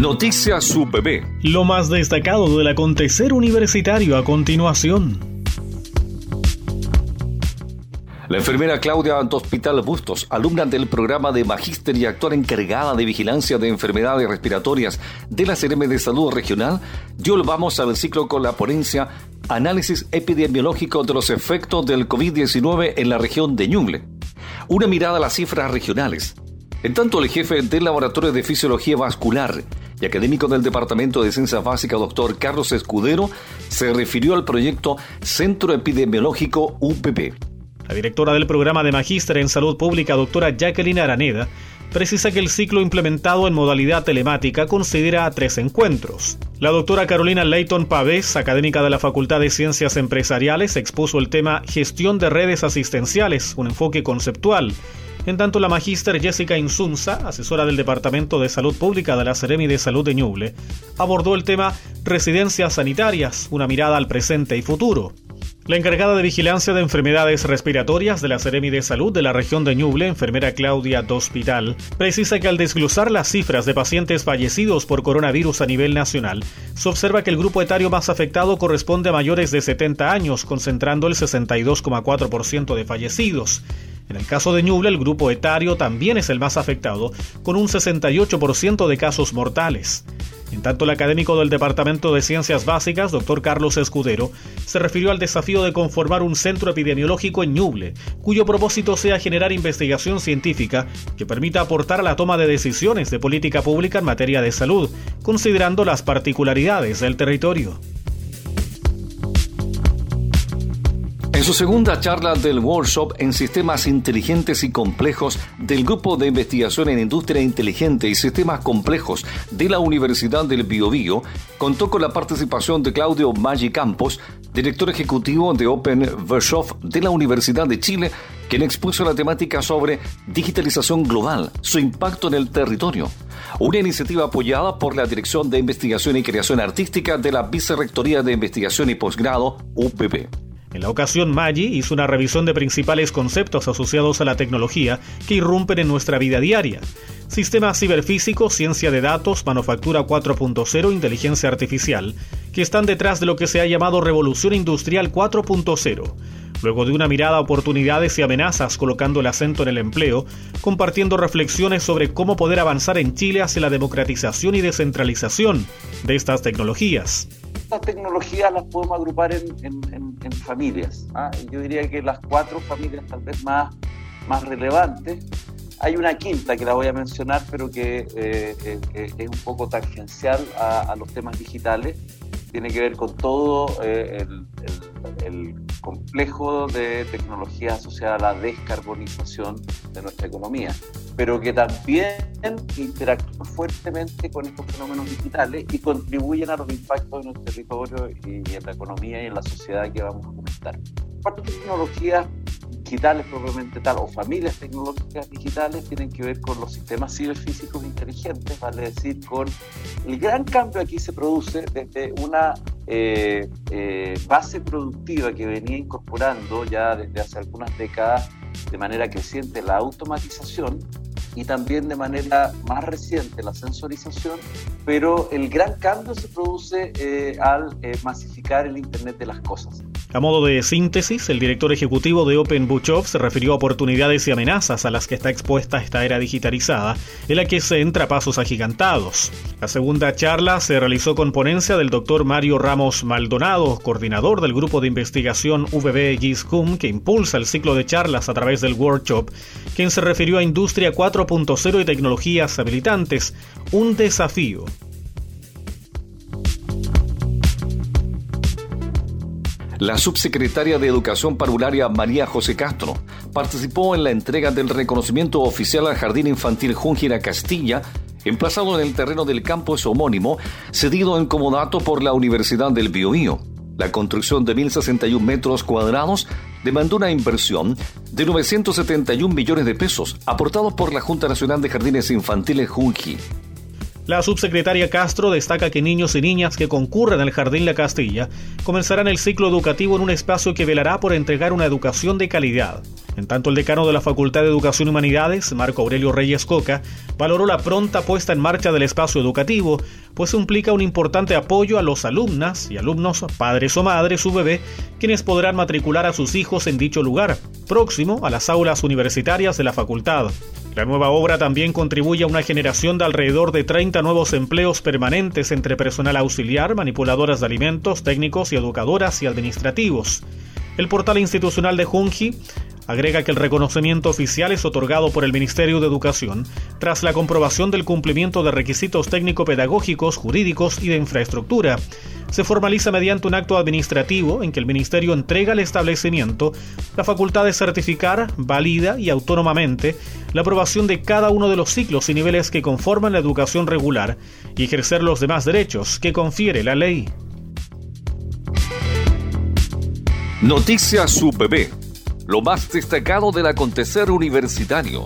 Noticias UPB. Lo más destacado del acontecer universitario a continuación. La enfermera Claudia Hospital Bustos, alumna del programa de Magíster y actual encargada de vigilancia de enfermedades respiratorias de la CRM de Salud Regional, dio el vamos al ciclo con la ponencia Análisis epidemiológico de los efectos del COVID-19 en la región de Ñuble. Una mirada a las cifras regionales. En tanto, el jefe del Laboratorio de Fisiología Vascular y académico del Departamento de Ciencias Básicas, doctor Carlos Escudero, se refirió al proyecto Centro Epidemiológico UPP. La directora del programa de Magíster en Salud Pública, doctora Jacqueline Araneda, precisa que el ciclo implementado en modalidad telemática considera tres encuentros. La doctora Carolina Leighton Pavés, académica de la Facultad de Ciencias Empresariales, expuso el tema Gestión de redes asistenciales, un enfoque conceptual, en tanto, la magíster Jessica Insunza, asesora del Departamento de Salud Pública de la Seremi de Salud de Ñuble, abordó el tema Residencias sanitarias, una mirada al presente y futuro. La encargada de vigilancia de enfermedades respiratorias de la Seremi de Salud de la región de Ñuble, enfermera Claudia Dospital, precisa que al desglosar las cifras de pacientes fallecidos por coronavirus a nivel nacional, se observa que el grupo etario más afectado corresponde a mayores de 70 años, concentrando el 62,4% de fallecidos. En el caso de Ñuble, el grupo etario también es el más afectado, con un 68% de casos mortales. En tanto, el académico del Departamento de Ciencias Básicas, doctor Carlos Escudero, se refirió al desafío de conformar un centro epidemiológico en Ñuble, cuyo propósito sea generar investigación científica que permita aportar a la toma de decisiones de política pública en materia de salud, considerando las particularidades del territorio. En su segunda charla del workshop en sistemas inteligentes y complejos del Grupo de Investigación en Industria Inteligente y Sistemas Complejos de la Universidad del Biobío, contó con la participación de Claudio Maggi Campos, director ejecutivo de Open Workshop de la Universidad de Chile, quien expuso la temática sobre digitalización global, su impacto en el territorio. Una iniciativa apoyada por la Dirección de Investigación y Creación Artística de la Vicerrectoría de Investigación y Posgrado, UPP. En la ocasión, Maggi hizo una revisión de principales conceptos asociados a la tecnología que irrumpen en nuestra vida diaria. Sistema ciberfísico, ciencia de datos, manufactura 4.0, inteligencia artificial, que están detrás de lo que se ha llamado revolución industrial 4.0 luego de una mirada a oportunidades y amenazas colocando el acento en el empleo, compartiendo reflexiones sobre cómo poder avanzar en Chile hacia la democratización y descentralización de estas tecnologías. Estas tecnologías las podemos agrupar en, familias. ¿ah? Yo diría que las cuatro familias tal vez más, más relevantes. Hay una quinta que la voy a mencionar, pero que eh, eh, es un poco tangencial a, los temas digitales. Tiene que ver con todo eh, el, el complejo de tecnología asociada a la descarbonización de nuestra economía, pero que también interactúan fuertemente con estos fenómenos digitales y contribuyen a los impactos en nuestro territorio y en la economía y en la sociedad que vamos a comentar. Cuatro tecnologías digitales propiamente tal o familias tecnológicas digitales tienen que ver con los sistemas ciberfísicos inteligentes, vale decir, con el gran cambio aquí se produce desde una eh, eh, base productiva que venía incorporando ya desde hace algunas décadas de manera creciente la automatización y también de manera más reciente la sensorización, pero el gran cambio se produce eh, al masificar el Internet de las cosas. A modo de síntesis, el director ejecutivo de Open Buchov se refirió a oportunidades y amenazas a las que está expuesta esta era digitalizada, en la que se entra pasos agigantados. La segunda charla se realizó con ponencia del doctor Mario Ramos Maldonado, coordinador del grupo de investigación VB GISCUM, que impulsa el ciclo de charlas a través del workshop, quien se refirió a Industria 4.0 y tecnologías habilitantes, un desafío La subsecretaria de Educación Parvularia María José Castro participó en la entrega del reconocimiento oficial al Jardín Infantil Júngira Castilla, emplazado en el terreno del campus homónimo, cedido en comodato por la Universidad del Biobío. La construcción de 1.061 metros cuadrados demandó una inversión de 971 millones de pesos, aportados por la Junta Nacional de Jardines Infantiles Junji. La subsecretaria Castro destaca que niños y niñas que concurren al Jardín La Castilla comenzarán el ciclo educativo en un espacio que velará por entregar una educación de calidad. En tanto, el decano de la Facultad de Educación y Humanidades, Marco Aurelio Reyes Coca, valoró la pronta puesta en marcha del espacio educativo, pues implica un importante apoyo a los alumnas y alumnos, padres o madres, su bebé, quienes podrán matricular a sus hijos en dicho lugar, próximo a las aulas universitarias de la facultad. La nueva obra también contribuye a una generación de alrededor de 30 nuevos empleos permanentes entre personal auxiliar, manipuladoras de alimentos, técnicos y educadoras y administrativos. El portal institucional de Junji agrega que el reconocimiento oficial es otorgado por el Ministerio de Educación tras la comprobación del cumplimiento de requisitos técnico-pedagógicos, jurídicos y de infraestructura. Se formaliza mediante un acto administrativo en que el Ministerio entrega al establecimiento la facultad de certificar, válida y autónomamente la aprobación de cada uno de los ciclos y niveles que conforman la educación regular y ejercer los demás derechos que confiere la ley. Noticias bebé lo más destacado del acontecer universitario